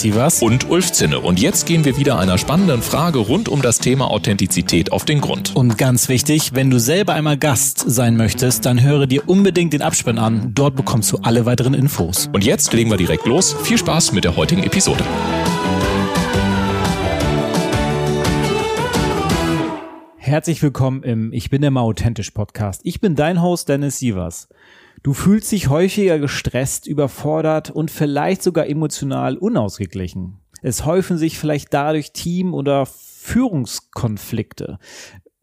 Sievers und Ulf Zinne. Und jetzt gehen wir wieder einer spannenden Frage rund um das Thema Authentizität auf den Grund. Und ganz wichtig, wenn du selber einmal Gast sein möchtest, dann höre dir unbedingt den Abspann an. Dort bekommst du alle weiteren Infos. Und jetzt legen wir direkt los. Viel Spaß mit der heutigen Episode. Herzlich willkommen im Ich bin immer authentisch Podcast. Ich bin dein Host Dennis Sievers. Du fühlst dich häufiger gestresst, überfordert und vielleicht sogar emotional unausgeglichen. Es häufen sich vielleicht dadurch Team- oder Führungskonflikte.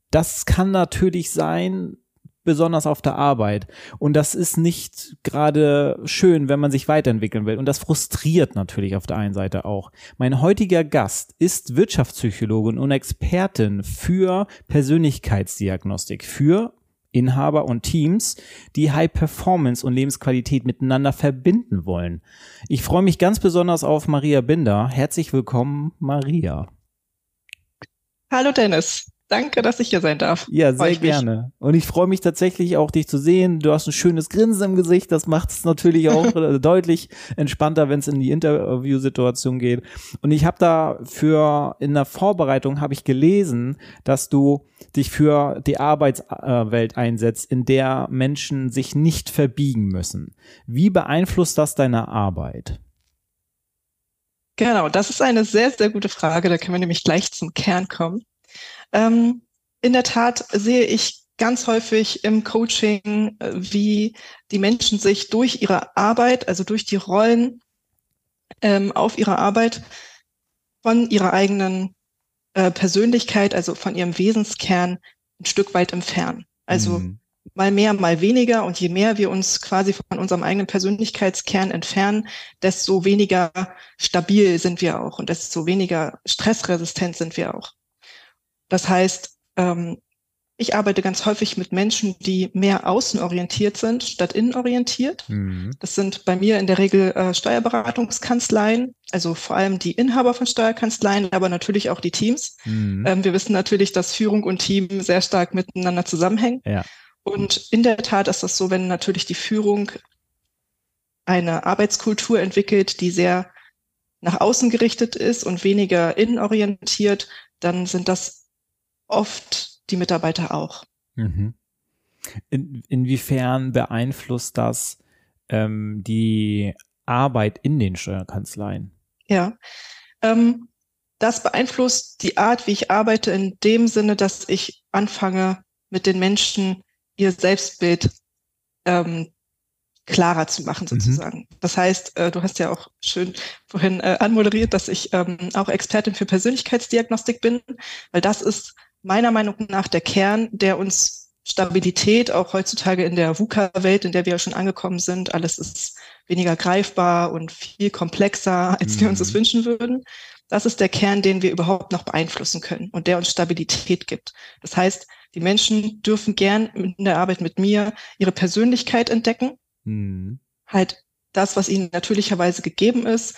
Das kann natürlich sein, besonders auf der Arbeit. Und das ist nicht gerade schön, wenn man sich weiterentwickeln will. Und das frustriert natürlich auf der einen Seite auch. Mein heutiger Gast ist Wirtschaftspsychologin und Expertin für Persönlichkeitsdiagnostik, für Inhaber und Teams, die High Performance und Lebensqualität miteinander verbinden wollen. Ich freue mich ganz besonders auf Maria Binder. Herzlich willkommen, Maria. Hallo Dennis. Danke, dass ich hier sein darf. Ja, sehr gerne. Und ich freue mich tatsächlich auch, dich zu sehen. Du hast ein schönes Grinsen im Gesicht. Das macht es natürlich auch deutlich entspannter, wenn es in die Interviewsituation geht. Und ich habe da für in der Vorbereitung habe ich gelesen, dass du dich für die Arbeitswelt einsetzt, in der Menschen sich nicht verbiegen müssen. Wie beeinflusst das deine Arbeit? Genau, das ist eine sehr, sehr gute Frage. Da können wir nämlich gleich zum Kern kommen. Ähm, in der Tat sehe ich ganz häufig im Coaching, äh, wie die Menschen sich durch ihre Arbeit, also durch die Rollen ähm, auf ihrer Arbeit von ihrer eigenen äh, Persönlichkeit, also von ihrem Wesenskern ein Stück weit entfernen. Also mhm. mal mehr, mal weniger. Und je mehr wir uns quasi von unserem eigenen Persönlichkeitskern entfernen, desto weniger stabil sind wir auch und desto weniger stressresistent sind wir auch. Das heißt, ähm, ich arbeite ganz häufig mit Menschen, die mehr außenorientiert sind statt innenorientiert. Mhm. Das sind bei mir in der Regel äh, Steuerberatungskanzleien, also vor allem die Inhaber von Steuerkanzleien, aber natürlich auch die Teams. Mhm. Ähm, wir wissen natürlich, dass Führung und Team sehr stark miteinander zusammenhängen. Ja. Und in der Tat ist das so, wenn natürlich die Führung eine Arbeitskultur entwickelt, die sehr nach außen gerichtet ist und weniger innenorientiert, dann sind das oft die Mitarbeiter auch. Mhm. In, inwiefern beeinflusst das ähm, die Arbeit in den Steuerkanzleien? Ja, ähm, das beeinflusst die Art, wie ich arbeite, in dem Sinne, dass ich anfange, mit den Menschen ihr Selbstbild ähm, klarer zu machen, mhm. sozusagen. Mhm. Das heißt, äh, du hast ja auch schön vorhin äh, anmoderiert, dass ich ähm, auch Expertin für Persönlichkeitsdiagnostik bin, weil das ist meiner Meinung nach der Kern, der uns Stabilität auch heutzutage in der VUCA-Welt, in der wir ja schon angekommen sind. Alles ist weniger greifbar und viel komplexer, als mhm. wir uns das mhm. wünschen würden. Das ist der Kern, den wir überhaupt noch beeinflussen können und der uns Stabilität gibt. Das heißt, die Menschen dürfen gern in der Arbeit mit mir ihre Persönlichkeit entdecken. Mhm. Halt das, was ihnen natürlicherweise gegeben ist,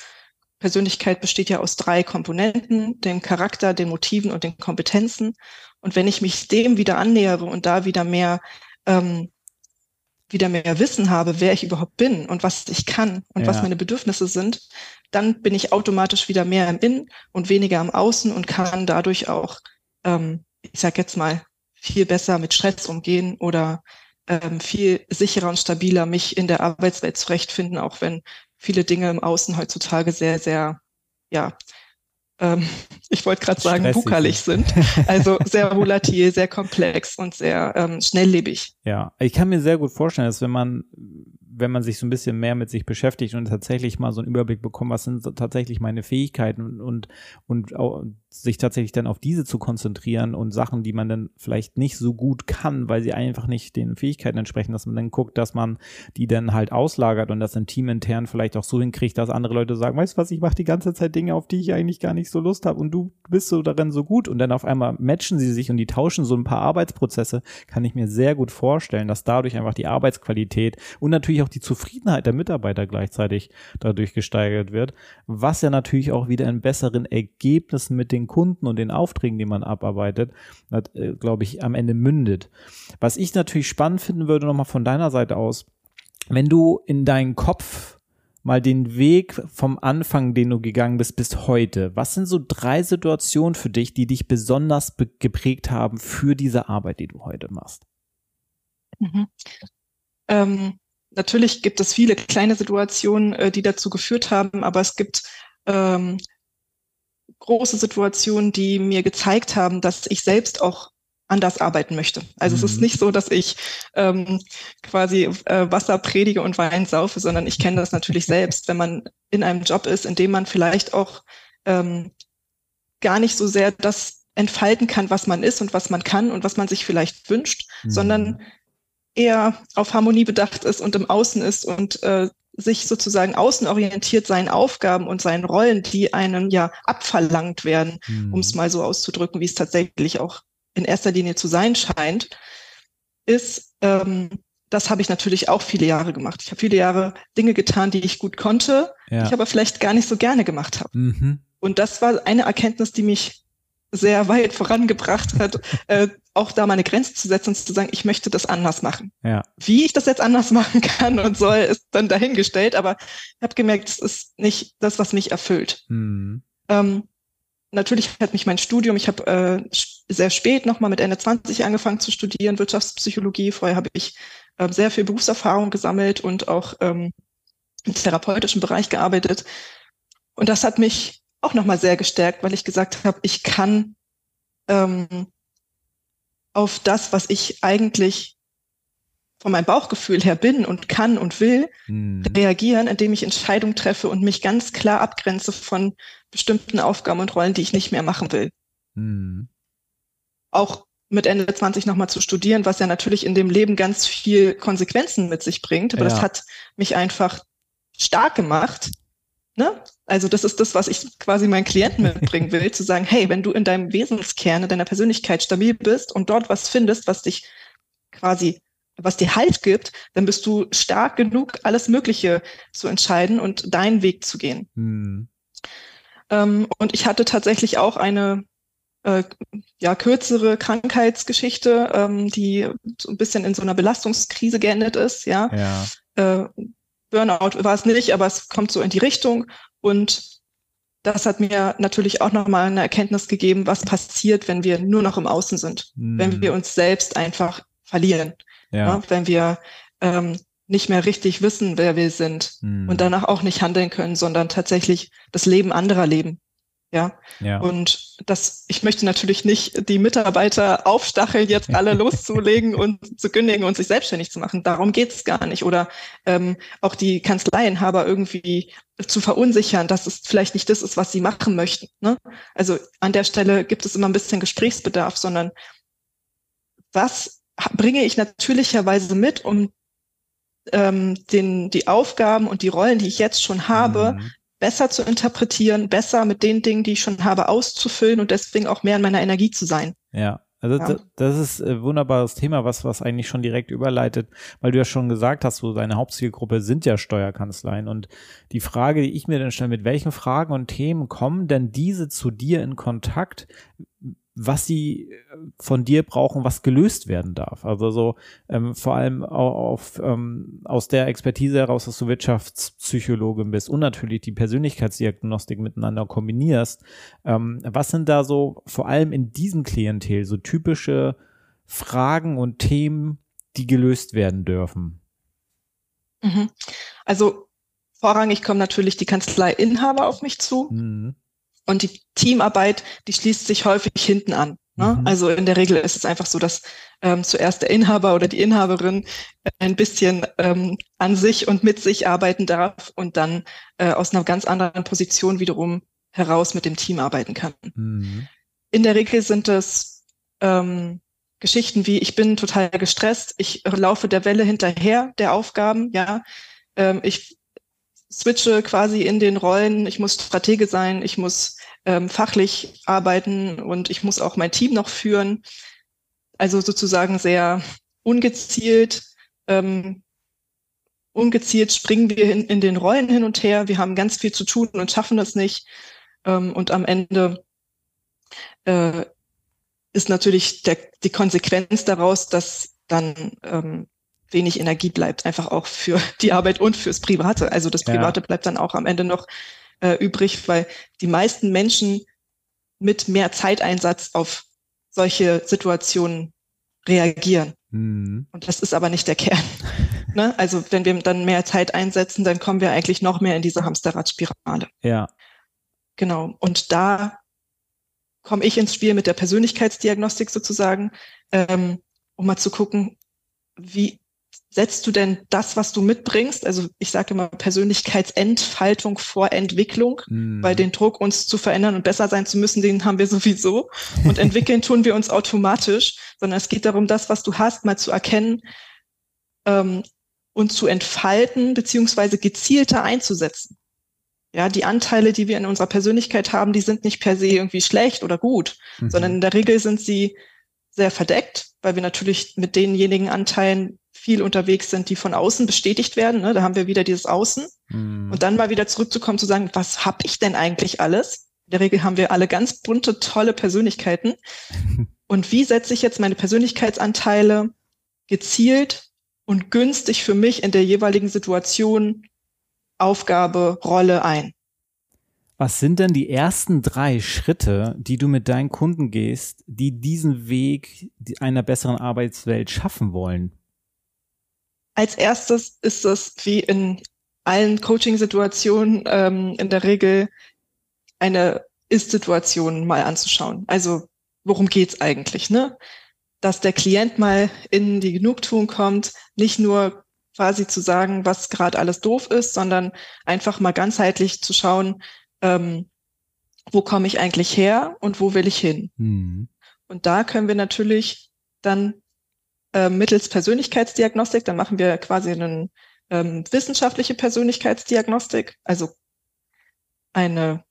Persönlichkeit besteht ja aus drei Komponenten, dem Charakter, den Motiven und den Kompetenzen. Und wenn ich mich dem wieder annähere und da wieder mehr, ähm, wieder mehr Wissen habe, wer ich überhaupt bin und was ich kann und ja. was meine Bedürfnisse sind, dann bin ich automatisch wieder mehr im Innen und weniger am Außen und kann dadurch auch, ähm, ich sag jetzt mal, viel besser mit Stress umgehen oder ähm, viel sicherer und stabiler mich in der Arbeitswelt zurechtfinden, auch wenn viele Dinge im Außen heutzutage sehr, sehr, ja, ähm, ich wollte gerade sagen, bukerlich sind. Also sehr volatil, sehr komplex und sehr ähm, schnelllebig. Ja, ich kann mir sehr gut vorstellen, dass wenn man wenn man sich so ein bisschen mehr mit sich beschäftigt und tatsächlich mal so einen Überblick bekommt, was sind tatsächlich meine Fähigkeiten und, und, und sich tatsächlich dann auf diese zu konzentrieren und Sachen, die man dann vielleicht nicht so gut kann, weil sie einfach nicht den Fähigkeiten entsprechen, dass man dann guckt, dass man die dann halt auslagert und das im Team intern vielleicht auch so hinkriegt, dass andere Leute sagen, weißt du was, ich mache die ganze Zeit Dinge, auf die ich eigentlich gar nicht so Lust habe und du bist so darin so gut und dann auf einmal matchen sie sich und die tauschen so ein paar Arbeitsprozesse, kann ich mir sehr gut vorstellen, dass dadurch einfach die Arbeitsqualität und natürlich auch die Zufriedenheit der Mitarbeiter gleichzeitig dadurch gesteigert wird, was ja natürlich auch wieder in besseren Ergebnissen mit den den Kunden und den Aufträgen, die man abarbeitet, äh, glaube ich, am Ende mündet. Was ich natürlich spannend finden würde, nochmal von deiner Seite aus, wenn du in deinen Kopf mal den Weg vom Anfang, den du gegangen bist, bis heute. Was sind so drei Situationen für dich, die dich besonders geprägt haben für diese Arbeit, die du heute machst? Mhm. Ähm, natürlich gibt es viele kleine Situationen, äh, die dazu geführt haben, aber es gibt ähm, große Situationen, die mir gezeigt haben, dass ich selbst auch anders arbeiten möchte. Also mhm. es ist mhm. nicht so, dass ich ähm, quasi äh, Wasser predige und Wein saufe, sondern ich kenne das natürlich selbst, wenn man in einem Job ist, in dem man vielleicht auch ähm, gar nicht so sehr das entfalten kann, was man ist und was man kann und was man sich vielleicht wünscht, mhm. sondern eher auf Harmonie bedacht ist und im Außen ist und äh, sich sozusagen außenorientiert seinen Aufgaben und seinen Rollen, die einem ja abverlangt werden, mhm. um es mal so auszudrücken, wie es tatsächlich auch in erster Linie zu sein scheint, ist, ähm, das habe ich natürlich auch viele Jahre gemacht. Ich habe viele Jahre Dinge getan, die ich gut konnte, ja. die ich aber vielleicht gar nicht so gerne gemacht habe. Mhm. Und das war eine Erkenntnis, die mich sehr weit vorangebracht hat, äh, auch da meine Grenze zu setzen und zu sagen, ich möchte das anders machen. Ja. Wie ich das jetzt anders machen kann und soll, ist dann dahingestellt, aber ich habe gemerkt, es ist nicht das, was mich erfüllt. Mhm. Ähm, natürlich hat mich mein Studium, ich habe äh, sehr spät nochmal mit Ende 20 angefangen zu studieren, Wirtschaftspsychologie. Vorher habe ich äh, sehr viel Berufserfahrung gesammelt und auch ähm, im therapeutischen Bereich gearbeitet. Und das hat mich auch nochmal sehr gestärkt, weil ich gesagt habe, ich kann ähm, auf das, was ich eigentlich von meinem Bauchgefühl her bin und kann und will, hm. reagieren, indem ich Entscheidungen treffe und mich ganz klar abgrenze von bestimmten Aufgaben und Rollen, die ich nicht mehr machen will. Hm. Auch mit Ende 20 nochmal zu studieren, was ja natürlich in dem Leben ganz viel Konsequenzen mit sich bringt, aber ja. das hat mich einfach stark gemacht, Ne? Also das ist das, was ich quasi meinen Klienten mitbringen will, zu sagen, hey, wenn du in deinem Wesenskern, in deiner Persönlichkeit stabil bist und dort was findest, was dich quasi, was dir Halt gibt, dann bist du stark genug, alles Mögliche zu entscheiden und deinen Weg zu gehen. Hm. Ähm, und ich hatte tatsächlich auch eine äh, ja, kürzere Krankheitsgeschichte, ähm, die so ein bisschen in so einer Belastungskrise geendet ist, ja. ja. Äh, Burnout war es nicht, aber es kommt so in die Richtung. Und das hat mir natürlich auch nochmal eine Erkenntnis gegeben, was passiert, wenn wir nur noch im Außen sind, mhm. wenn wir uns selbst einfach verlieren, ja. Ja, ne? wenn wir ähm, nicht mehr richtig wissen, wer wir sind mhm. und danach auch nicht handeln können, sondern tatsächlich das Leben anderer leben. Ja? ja. Und das, ich möchte natürlich nicht die Mitarbeiter aufstacheln, jetzt alle loszulegen und zu kündigen und sich selbstständig zu machen. Darum geht es gar nicht. Oder ähm, auch die Kanzleienhaber irgendwie zu verunsichern, dass es vielleicht nicht das ist, was sie machen möchten. Ne? Also an der Stelle gibt es immer ein bisschen Gesprächsbedarf, sondern was bringe ich natürlicherweise mit, um ähm, den, die Aufgaben und die Rollen, die ich jetzt schon habe, mhm besser zu interpretieren, besser mit den Dingen, die ich schon habe, auszufüllen und deswegen auch mehr in meiner Energie zu sein. Ja. Also ja. das ist ein wunderbares Thema, was, was eigentlich schon direkt überleitet, weil du ja schon gesagt hast, so deine Hauptzielgruppe sind ja Steuerkanzleien. Und die Frage, die ich mir dann stelle, mit welchen Fragen und Themen kommen denn diese zu dir in Kontakt, was sie äh, von dir brauchen, was gelöst werden darf. Also so ähm, vor allem auf, ähm, aus der Expertise heraus, dass du Wirtschaftspsychologin bist und natürlich die Persönlichkeitsdiagnostik miteinander kombinierst. Ähm, was sind da so vor allem in diesem Klientel so typische Fragen und Themen, die gelöst werden dürfen? Mhm. Also vorrangig kommen natürlich die Kanzleiinhaber auf mich zu. Mhm. Und die Teamarbeit, die schließt sich häufig hinten an. Ne? Mhm. Also in der Regel ist es einfach so, dass ähm, zuerst der Inhaber oder die Inhaberin ein bisschen ähm, an sich und mit sich arbeiten darf und dann äh, aus einer ganz anderen Position wiederum heraus mit dem Team arbeiten kann. Mhm. In der Regel sind es ähm, Geschichten wie, ich bin total gestresst, ich laufe der Welle hinterher der Aufgaben, ja, ähm, ich switche quasi in den Rollen, ich muss Stratege sein, ich muss ähm, fachlich arbeiten und ich muss auch mein Team noch führen. Also sozusagen sehr ungezielt, ähm, ungezielt springen wir in, in den Rollen hin und her. Wir haben ganz viel zu tun und schaffen das nicht. Ähm, und am Ende äh, ist natürlich der, die Konsequenz daraus, dass dann ähm, wenig Energie bleibt, einfach auch für die Arbeit und fürs Private. Also das Private ja. bleibt dann auch am Ende noch äh, übrig, weil die meisten Menschen mit mehr Zeiteinsatz auf solche Situationen reagieren. Mhm. Und das ist aber nicht der Kern. ne? Also wenn wir dann mehr Zeit einsetzen, dann kommen wir eigentlich noch mehr in diese Hamsterradspirale. Ja. Genau. Und da komme ich ins Spiel mit der Persönlichkeitsdiagnostik sozusagen, ähm, um mal zu gucken, wie setzt du denn das, was du mitbringst, also ich sage immer Persönlichkeitsentfaltung vor Entwicklung, mhm. weil den Druck, uns zu verändern und besser sein zu müssen, den haben wir sowieso. Und entwickeln tun wir uns automatisch, sondern es geht darum, das, was du hast, mal zu erkennen ähm, und zu entfalten, beziehungsweise gezielter einzusetzen. Ja, die Anteile, die wir in unserer Persönlichkeit haben, die sind nicht per se irgendwie schlecht oder gut, mhm. sondern in der Regel sind sie sehr verdeckt, weil wir natürlich mit denjenigen Anteilen viel unterwegs sind, die von außen bestätigt werden. Ne? Da haben wir wieder dieses Außen. Mm. Und dann mal wieder zurückzukommen, zu sagen, was habe ich denn eigentlich alles? In der Regel haben wir alle ganz bunte, tolle Persönlichkeiten. und wie setze ich jetzt meine Persönlichkeitsanteile gezielt und günstig für mich in der jeweiligen Situation, Aufgabe, Rolle ein? Was sind denn die ersten drei Schritte, die du mit deinen Kunden gehst, die diesen Weg einer besseren Arbeitswelt schaffen wollen? Als erstes ist es wie in allen Coaching-Situationen ähm, in der Regel eine Ist-Situation mal anzuschauen. Also worum geht's eigentlich? Ne? Dass der Klient mal in die Genugtuung kommt, nicht nur quasi zu sagen, was gerade alles doof ist, sondern einfach mal ganzheitlich zu schauen, ähm, wo komme ich eigentlich her und wo will ich hin? Mhm. Und da können wir natürlich dann äh, mittels Persönlichkeitsdiagnostik, dann machen wir quasi eine ähm, wissenschaftliche Persönlichkeitsdiagnostik, also eine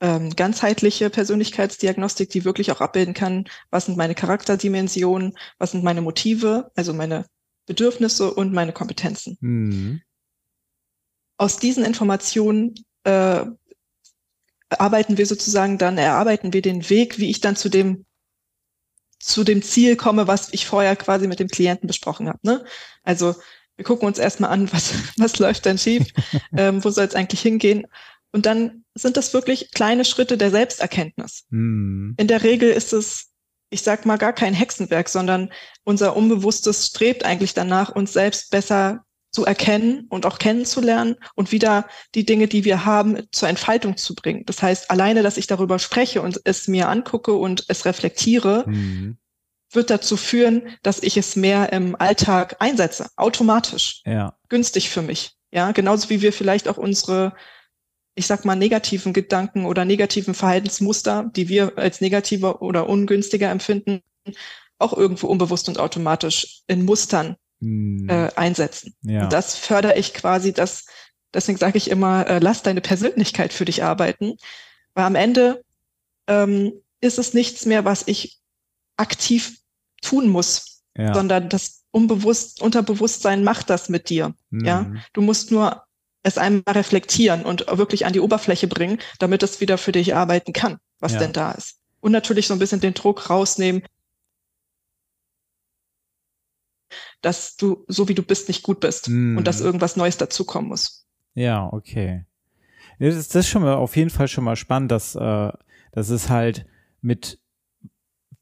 ähm, ganzheitliche Persönlichkeitsdiagnostik, die wirklich auch abbilden kann, was sind meine Charakterdimensionen, was sind meine Motive, also meine Bedürfnisse und meine Kompetenzen. Mhm. Aus diesen Informationen äh, arbeiten wir sozusagen dann, erarbeiten wir den Weg, wie ich dann zu dem zu dem Ziel komme, was ich vorher quasi mit dem Klienten besprochen habe. Ne? Also wir gucken uns erstmal an, was, was läuft denn schief, ähm, wo soll es eigentlich hingehen. Und dann sind das wirklich kleine Schritte der Selbsterkenntnis. Mm. In der Regel ist es, ich sag mal, gar kein Hexenwerk, sondern unser Unbewusstes strebt eigentlich danach, uns selbst besser zu erkennen und auch kennenzulernen und wieder die Dinge, die wir haben, zur Entfaltung zu bringen. Das heißt, alleine, dass ich darüber spreche und es mir angucke und es reflektiere, mhm. wird dazu führen, dass ich es mehr im Alltag einsetze, automatisch. Ja. Günstig für mich. Ja, genauso wie wir vielleicht auch unsere, ich sag mal, negativen Gedanken oder negativen Verhaltensmuster, die wir als negativer oder ungünstiger empfinden, auch irgendwo unbewusst und automatisch in Mustern hm. äh, einsetzen. Ja. Und das fördere ich quasi, dass, deswegen sage ich immer, äh, lass deine Persönlichkeit für dich arbeiten. Weil am Ende ähm, ist es nichts mehr, was ich aktiv tun muss, ja. sondern das Unbewusst, Unterbewusstsein macht das mit dir. Mhm. Ja, du musst nur es einmal reflektieren und wirklich an die Oberfläche bringen, damit es wieder für dich arbeiten kann, was ja. denn da ist. Und natürlich so ein bisschen den Druck rausnehmen, dass du, so wie du bist, nicht gut bist mm. und dass irgendwas Neues dazukommen muss. Ja, okay. Das ist, das ist schon mal auf jeden Fall schon mal spannend, dass, äh, dass es halt mit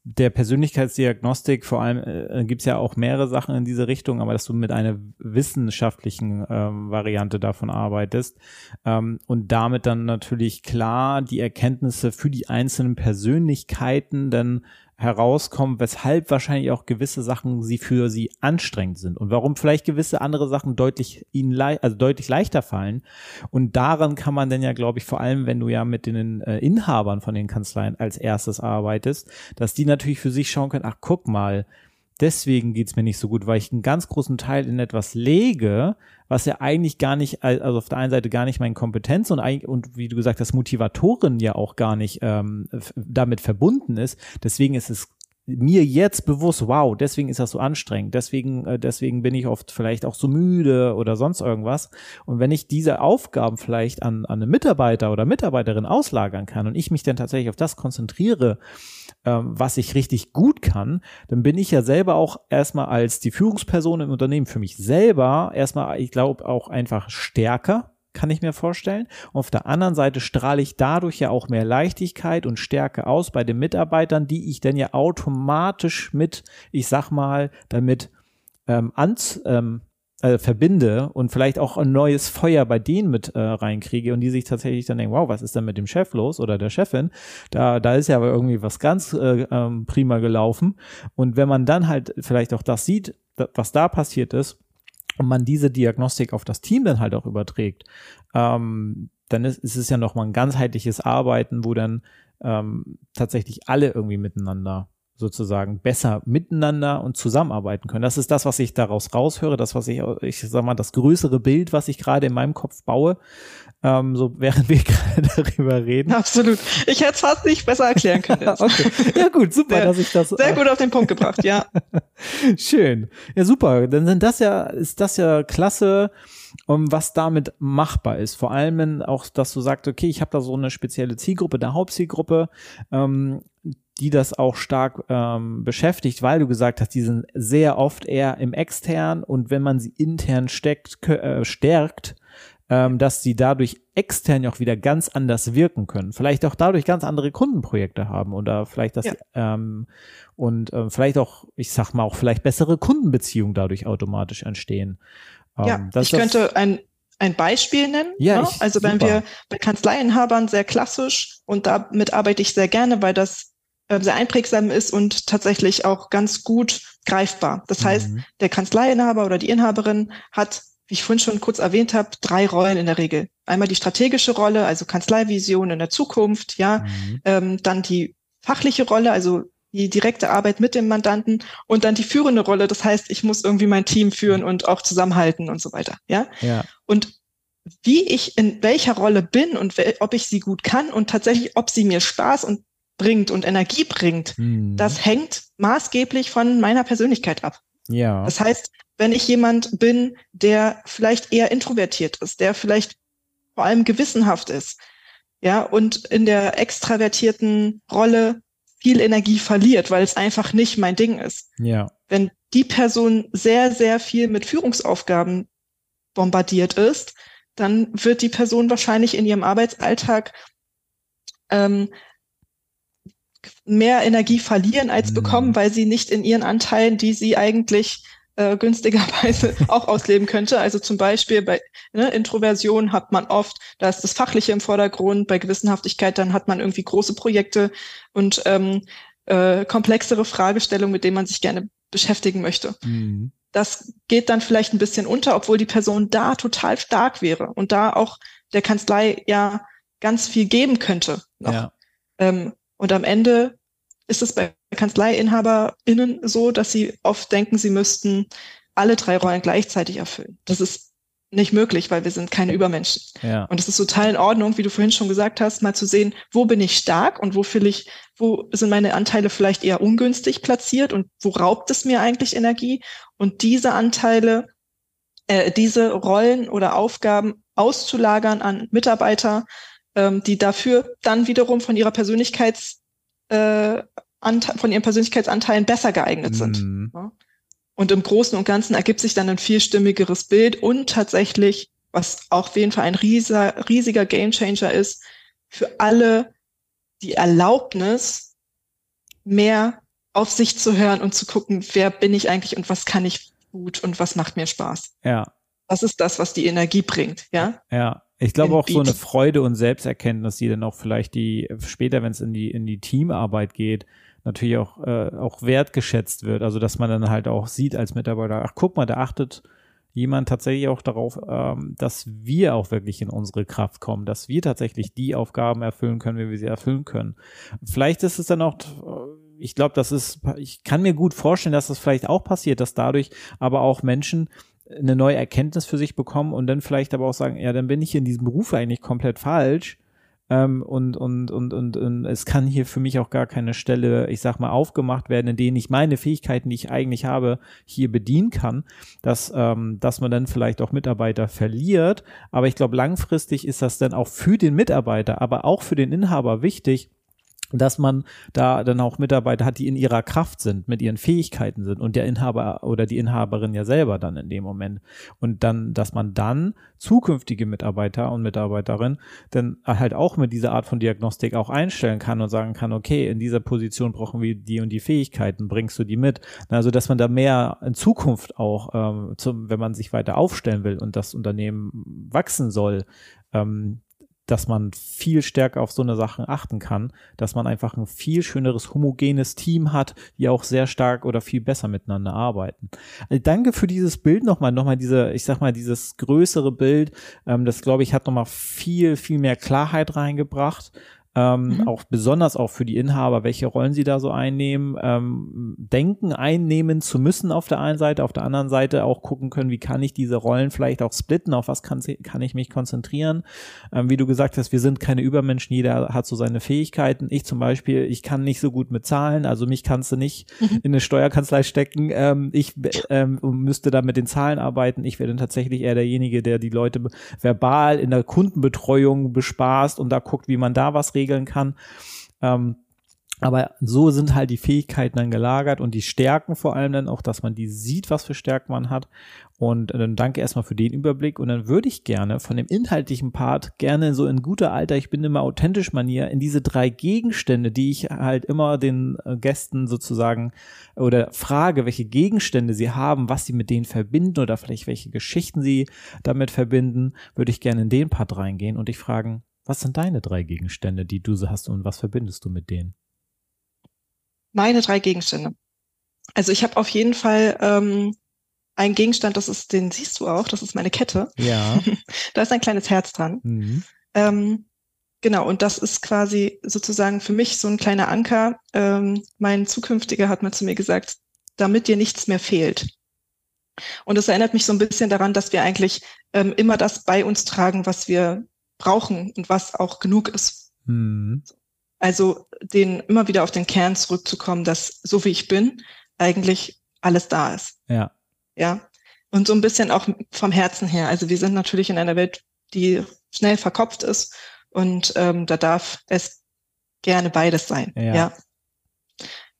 der Persönlichkeitsdiagnostik, vor allem äh, gibt es ja auch mehrere Sachen in diese Richtung, aber dass du mit einer wissenschaftlichen ähm, Variante davon arbeitest ähm, und damit dann natürlich klar die Erkenntnisse für die einzelnen Persönlichkeiten dann herauskommen, weshalb wahrscheinlich auch gewisse Sachen sie für sie anstrengend sind und warum vielleicht gewisse andere Sachen deutlich ihnen le also deutlich leichter fallen. Und daran kann man dann ja, glaube ich, vor allem, wenn du ja mit den äh, Inhabern von den Kanzleien als erstes arbeitest, dass die natürlich für sich schauen können, ach guck mal, deswegen geht's mir nicht so gut, weil ich einen ganz großen Teil in etwas lege, was ja eigentlich gar nicht, also auf der einen Seite gar nicht meine Kompetenz und, und wie du gesagt hast, Motivatorin ja auch gar nicht ähm, damit verbunden ist. Deswegen ist es mir jetzt bewusst, wow, deswegen ist das so anstrengend, deswegen, äh, deswegen bin ich oft vielleicht auch so müde oder sonst irgendwas. Und wenn ich diese Aufgaben vielleicht an, an einen Mitarbeiter oder Mitarbeiterin auslagern kann und ich mich dann tatsächlich auf das konzentriere, ähm, was ich richtig gut kann, dann bin ich ja selber auch erstmal als die Führungsperson im Unternehmen für mich selber erstmal, ich glaube, auch einfach stärker, kann ich mir vorstellen. Und auf der anderen Seite strahle ich dadurch ja auch mehr Leichtigkeit und Stärke aus bei den Mitarbeitern, die ich dann ja automatisch mit, ich sag mal, damit ähm, ans, ähm, äh, verbinde und vielleicht auch ein neues Feuer bei denen mit äh, reinkriege und die sich tatsächlich dann denken, wow, was ist denn mit dem Chef los oder der Chefin? Da, da ist ja aber irgendwie was ganz äh, ähm, prima gelaufen. Und wenn man dann halt vielleicht auch das sieht, was da passiert ist, und man diese Diagnostik auf das Team dann halt auch überträgt, ähm, dann ist, ist es ja nochmal ein ganzheitliches Arbeiten, wo dann ähm, tatsächlich alle irgendwie miteinander sozusagen besser miteinander und zusammenarbeiten können. Das ist das, was ich daraus raushöre, das, was ich, ich sag mal, das größere Bild, was ich gerade in meinem Kopf baue, ähm, so während wir gerade darüber reden. Absolut. Ich hätte es fast nicht besser erklären können. okay. Ja gut, super, sehr, dass ich das. Sehr gut auf den Punkt gebracht, ja. Schön. Ja, super. Dann sind das ja, ist das ja klasse um, was damit machbar ist. Vor allem auch, dass du sagst, okay, ich habe da so eine spezielle Zielgruppe, eine Hauptzielgruppe, ähm, die das auch stark ähm, beschäftigt, weil du gesagt hast, die sind sehr oft eher im extern und wenn man sie intern steckt, äh, stärkt, ähm, dass sie dadurch extern auch wieder ganz anders wirken können. Vielleicht auch dadurch ganz andere Kundenprojekte haben oder vielleicht das ja. ähm, und äh, vielleicht auch, ich sag mal, auch vielleicht bessere Kundenbeziehungen dadurch automatisch entstehen. Ähm, ja, ich könnte ein ein Beispiel nennen. Ja, ne? ich, also wenn super. wir bei Kanzleiinhabern sehr klassisch und damit arbeite ich sehr gerne, weil das sehr einprägsam ist und tatsächlich auch ganz gut greifbar. Das heißt, mhm. der Kanzleiinhaber oder die Inhaberin hat, wie ich vorhin schon kurz erwähnt habe, drei Rollen in der Regel. Einmal die strategische Rolle, also Kanzleivision in der Zukunft, ja, mhm. ähm, dann die fachliche Rolle, also die direkte Arbeit mit dem Mandanten und dann die führende Rolle. Das heißt, ich muss irgendwie mein Team führen und auch zusammenhalten und so weiter. Ja. ja. Und wie ich in welcher Rolle bin und ob ich sie gut kann und tatsächlich, ob sie mir Spaß und bringt und Energie bringt, mhm. das hängt maßgeblich von meiner Persönlichkeit ab. Ja. Das heißt, wenn ich jemand bin, der vielleicht eher introvertiert ist, der vielleicht vor allem gewissenhaft ist, ja, und in der extravertierten Rolle viel Energie verliert, weil es einfach nicht mein Ding ist. Ja. Wenn die Person sehr, sehr viel mit Führungsaufgaben bombardiert ist, dann wird die Person wahrscheinlich in ihrem Arbeitsalltag ähm, mehr Energie verlieren als mhm. bekommen, weil sie nicht in ihren Anteilen, die sie eigentlich äh, günstigerweise auch ausleben könnte. Also zum Beispiel bei ne, Introversion hat man oft, da ist das Fachliche im Vordergrund, bei Gewissenhaftigkeit dann hat man irgendwie große Projekte und ähm, äh, komplexere Fragestellungen, mit denen man sich gerne beschäftigen möchte. Mhm. Das geht dann vielleicht ein bisschen unter, obwohl die Person da total stark wäre und da auch der Kanzlei ja ganz viel geben könnte. Noch. Ja. Ähm, und am Ende ist es bei KanzleiinhaberInnen so, dass sie oft denken, sie müssten alle drei Rollen gleichzeitig erfüllen. Das ist nicht möglich, weil wir sind keine Übermenschen. Ja. Und es ist total in Ordnung, wie du vorhin schon gesagt hast, mal zu sehen, wo bin ich stark und wo will ich, wo sind meine Anteile vielleicht eher ungünstig platziert und wo raubt es mir eigentlich Energie? Und diese Anteile, äh, diese Rollen oder Aufgaben auszulagern an Mitarbeiter, ähm, die dafür dann wiederum von ihrer Persönlichkeits, äh, von ihren Persönlichkeitsanteilen besser geeignet sind. Mhm. Ja? Und im Großen und Ganzen ergibt sich dann ein vielstimmigeres Bild und tatsächlich, was auch auf jeden Fall ein riesiger, riesiger Gamechanger ist, für alle die Erlaubnis, mehr auf sich zu hören und zu gucken, wer bin ich eigentlich und was kann ich gut und was macht mir Spaß. Ja. Das ist das, was die Energie bringt, ja? Ja. Ich glaube auch so eine Freude und Selbsterkenntnis, die dann auch vielleicht die später, wenn es in die in die Teamarbeit geht, natürlich auch, äh, auch wertgeschätzt wird. Also dass man dann halt auch sieht als Mitarbeiter, ach guck mal, da achtet jemand tatsächlich auch darauf, ähm, dass wir auch wirklich in unsere Kraft kommen, dass wir tatsächlich die Aufgaben erfüllen können, wie wir sie erfüllen können. Vielleicht ist es dann auch, ich glaube, das ist, ich kann mir gut vorstellen, dass das vielleicht auch passiert, dass dadurch aber auch Menschen eine neue Erkenntnis für sich bekommen und dann vielleicht aber auch sagen, ja, dann bin ich in diesem Beruf eigentlich komplett falsch ähm, und, und, und, und, und es kann hier für mich auch gar keine Stelle, ich sag mal, aufgemacht werden, in denen ich meine Fähigkeiten, die ich eigentlich habe, hier bedienen kann, dass, ähm, dass man dann vielleicht auch Mitarbeiter verliert. Aber ich glaube, langfristig ist das dann auch für den Mitarbeiter, aber auch für den Inhaber wichtig, dass man da dann auch Mitarbeiter hat, die in ihrer Kraft sind, mit ihren Fähigkeiten sind und der Inhaber oder die Inhaberin ja selber dann in dem Moment. Und dann, dass man dann zukünftige Mitarbeiter und Mitarbeiterinnen dann halt auch mit dieser Art von Diagnostik auch einstellen kann und sagen kann, okay, in dieser Position brauchen wir die und die Fähigkeiten, bringst du die mit? Also, dass man da mehr in Zukunft auch, ähm, zum, wenn man sich weiter aufstellen will und das Unternehmen wachsen soll, ähm, dass man viel stärker auf so eine Sachen achten kann, dass man einfach ein viel schöneres homogenes Team hat, die auch sehr stark oder viel besser miteinander arbeiten. Also danke für dieses Bild nochmal, nochmal diese, ich sag mal, dieses größere Bild, ähm, das glaube ich hat nochmal viel, viel mehr Klarheit reingebracht ähm, mhm. auch besonders auch für die Inhaber, welche Rollen sie da so einnehmen, ähm, denken einnehmen zu müssen auf der einen Seite, auf der anderen Seite auch gucken können, wie kann ich diese Rollen vielleicht auch splitten, auf was kann, kann ich mich konzentrieren. Ähm, wie du gesagt hast, wir sind keine Übermenschen, jeder hat so seine Fähigkeiten. Ich zum Beispiel, ich kann nicht so gut mit Zahlen, also mich kannst du nicht mhm. in eine Steuerkanzlei stecken. Ähm, ich ähm, müsste da mit den Zahlen arbeiten. Ich wäre dann tatsächlich eher derjenige, der die Leute verbal in der Kundenbetreuung bespaßt und da guckt, wie man da was regeln kann. Ähm, aber so sind halt die Fähigkeiten dann gelagert und die Stärken vor allem dann auch, dass man die sieht, was für Stärken man hat. Und dann danke erstmal für den Überblick. Und dann würde ich gerne von dem inhaltlichen Part gerne so in guter Alter, ich bin immer authentisch Manier, in diese drei Gegenstände, die ich halt immer den äh, Gästen sozusagen oder frage, welche Gegenstände sie haben, was sie mit denen verbinden oder vielleicht welche Geschichten sie damit verbinden, würde ich gerne in den Part reingehen und dich fragen, was sind deine drei Gegenstände, die du hast und was verbindest du mit denen? Meine drei Gegenstände. Also ich habe auf jeden Fall ähm, einen Gegenstand, das ist, den siehst du auch, das ist meine Kette. Ja. da ist ein kleines Herz dran. Mhm. Ähm, genau, und das ist quasi sozusagen für mich so ein kleiner Anker. Ähm, mein Zukünftiger hat mal zu mir gesagt, damit dir nichts mehr fehlt. Und es erinnert mich so ein bisschen daran, dass wir eigentlich ähm, immer das bei uns tragen, was wir brauchen und was auch genug ist. Mhm. Also den immer wieder auf den Kern zurückzukommen, dass so wie ich bin, eigentlich alles da ist. Ja. Ja. Und so ein bisschen auch vom Herzen her. Also wir sind natürlich in einer Welt, die schnell verkopft ist und ähm, da darf es gerne beides sein. Ja. ja.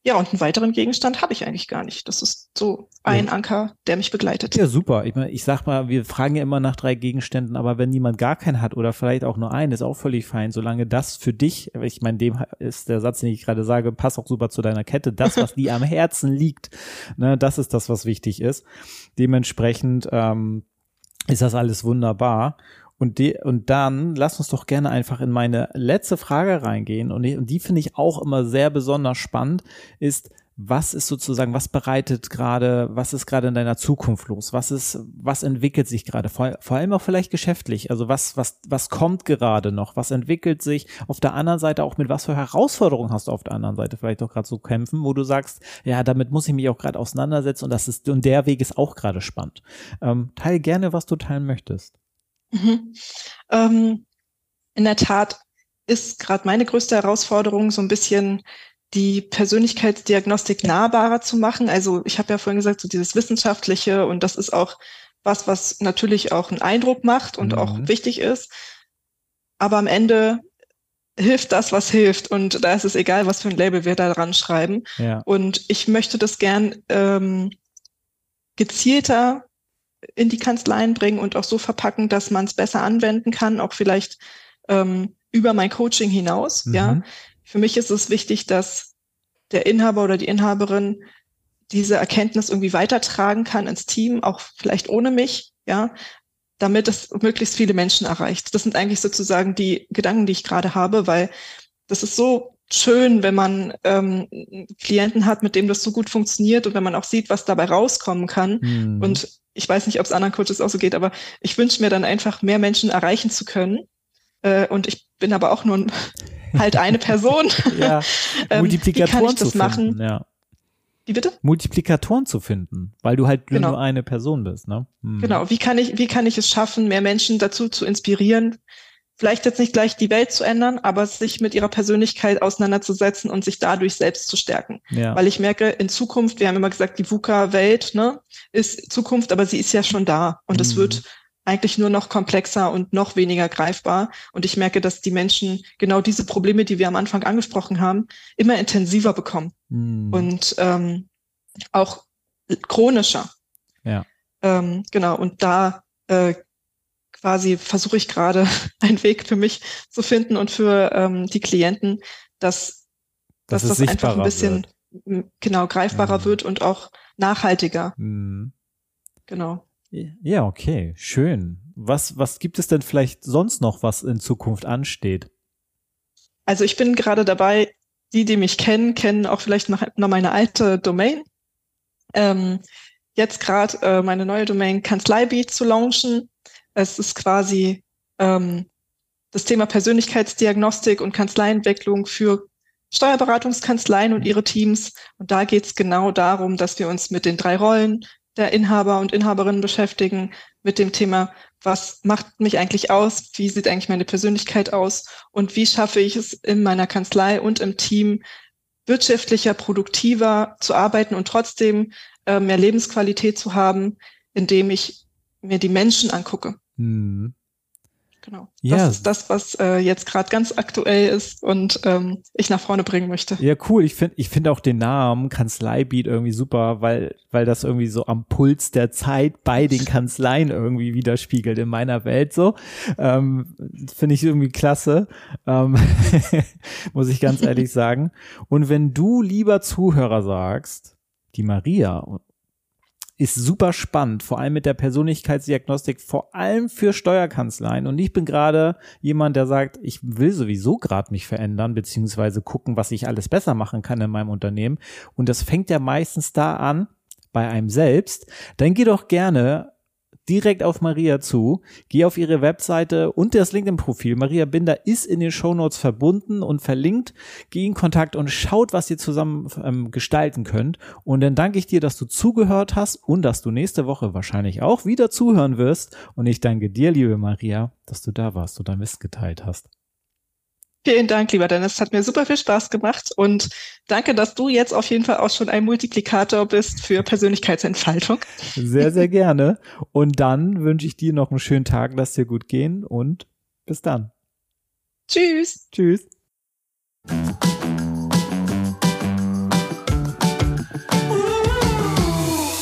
Ja, und einen weiteren Gegenstand habe ich eigentlich gar nicht. Das ist so ein ja. Anker, der mich begleitet. Ja, super. Ich, mein, ich sag mal, wir fragen ja immer nach drei Gegenständen, aber wenn jemand gar keinen hat oder vielleicht auch nur einen, ist auch völlig fein, solange das für dich, ich meine, dem ist der Satz, den ich gerade sage, passt auch super zu deiner Kette, das, was dir am Herzen liegt, ne, das ist das, was wichtig ist. Dementsprechend ähm, ist das alles wunderbar. Und, die, und dann lass uns doch gerne einfach in meine letzte Frage reingehen. Und die, und die finde ich auch immer sehr besonders spannend, ist, was ist sozusagen, was bereitet gerade, was ist gerade in deiner Zukunft los? Was ist, was entwickelt sich gerade? Vor, vor allem auch vielleicht geschäftlich. Also was, was, was kommt gerade noch? Was entwickelt sich? Auf der anderen Seite auch mit was für Herausforderungen hast du auf der anderen Seite vielleicht auch gerade so kämpfen, wo du sagst, ja, damit muss ich mich auch gerade auseinandersetzen und das ist, und der Weg ist auch gerade spannend. Ähm, teil gerne, was du teilen möchtest. Mhm. Ähm, in der Tat ist gerade meine größte Herausforderung, so ein bisschen die Persönlichkeitsdiagnostik nahbarer zu machen. Also ich habe ja vorhin gesagt, so dieses Wissenschaftliche und das ist auch was, was natürlich auch einen Eindruck macht und mhm. auch wichtig ist. Aber am Ende hilft das, was hilft. Und da ist es egal, was für ein Label wir da dran schreiben. Ja. Und ich möchte das gern ähm, gezielter in die Kanzleien bringen und auch so verpacken, dass man es besser anwenden kann, auch vielleicht ähm, über mein Coaching hinaus. Mhm. Ja, für mich ist es wichtig, dass der Inhaber oder die Inhaberin diese Erkenntnis irgendwie weitertragen kann ins Team, auch vielleicht ohne mich, ja, damit es möglichst viele Menschen erreicht. Das sind eigentlich sozusagen die Gedanken, die ich gerade habe, weil das ist so schön, wenn man ähm, Klienten hat, mit dem das so gut funktioniert und wenn man auch sieht, was dabei rauskommen kann. Mhm. Und ich weiß nicht, ob es anderen Coaches auch so geht, aber ich wünsche mir dann einfach, mehr Menschen erreichen zu können. Äh, und ich bin aber auch nur halt eine Person. ja, Multiplikatoren ähm, wie kann ich das machen? Finden, ja. Wie bitte? Multiplikatoren zu finden, weil du halt genau. nur eine Person bist, ne? Hm. Genau. Wie kann ich, wie kann ich es schaffen, mehr Menschen dazu zu inspirieren, vielleicht jetzt nicht gleich die Welt zu ändern, aber sich mit ihrer Persönlichkeit auseinanderzusetzen und sich dadurch selbst zu stärken. Ja. Weil ich merke, in Zukunft, wir haben immer gesagt, die VUCA-Welt ne, ist Zukunft, aber sie ist ja schon da und mhm. es wird eigentlich nur noch komplexer und noch weniger greifbar. Und ich merke, dass die Menschen genau diese Probleme, die wir am Anfang angesprochen haben, immer intensiver bekommen mhm. und ähm, auch chronischer. Ja. Ähm, genau. Und da äh, quasi versuche ich gerade einen Weg für mich zu finden und für ähm, die Klienten, dass, dass, dass das einfach ein bisschen wird. genau greifbarer mhm. wird und auch nachhaltiger. Mhm. Genau. Ja, okay, schön. Was, was gibt es denn vielleicht sonst noch, was in Zukunft ansteht? Also ich bin gerade dabei, die, die mich kennen, kennen auch vielleicht noch, noch meine alte Domain. Ähm, jetzt gerade äh, meine neue Domain Kanzleibeat zu launchen. Es ist quasi ähm, das Thema Persönlichkeitsdiagnostik und Kanzleientwicklung für Steuerberatungskanzleien und ihre Teams. Und da geht es genau darum, dass wir uns mit den drei Rollen der Inhaber und Inhaberinnen beschäftigen, mit dem Thema, was macht mich eigentlich aus, wie sieht eigentlich meine Persönlichkeit aus und wie schaffe ich es in meiner Kanzlei und im Team wirtschaftlicher, produktiver zu arbeiten und trotzdem äh, mehr Lebensqualität zu haben, indem ich mir die Menschen angucke. Mhm. Genau. Ja. Das ist das, was äh, jetzt gerade ganz aktuell ist und ähm, ich nach vorne bringen möchte. Ja, cool. Ich finde ich finde auch den Namen Kanzleibeat irgendwie super, weil, weil das irgendwie so am Puls der Zeit bei den Kanzleien irgendwie widerspiegelt in meiner Welt so. Ähm, finde ich irgendwie klasse. Ähm, muss ich ganz ehrlich sagen. Und wenn du, lieber Zuhörer, sagst, die Maria ist super spannend, vor allem mit der Persönlichkeitsdiagnostik, vor allem für Steuerkanzleien. Und ich bin gerade jemand, der sagt, ich will sowieso gerade mich verändern, beziehungsweise gucken, was ich alles besser machen kann in meinem Unternehmen. Und das fängt ja meistens da an, bei einem selbst. Dann geh doch gerne direkt auf Maria zu, geh auf ihre Webseite und das LinkedIn-Profil. Maria Binder ist in den Shownotes verbunden und verlinkt. Geh in Kontakt und schaut, was ihr zusammen ähm, gestalten könnt. Und dann danke ich dir, dass du zugehört hast und dass du nächste Woche wahrscheinlich auch wieder zuhören wirst. Und ich danke dir, liebe Maria, dass du da warst und dein Wissen geteilt hast. Vielen Dank, lieber Dennis. Es hat mir super viel Spaß gemacht und danke, dass du jetzt auf jeden Fall auch schon ein Multiplikator bist für Persönlichkeitsentfaltung. Sehr, sehr gerne. Und dann wünsche ich dir noch einen schönen Tag, lass dir gut gehen und bis dann. Tschüss. Tschüss.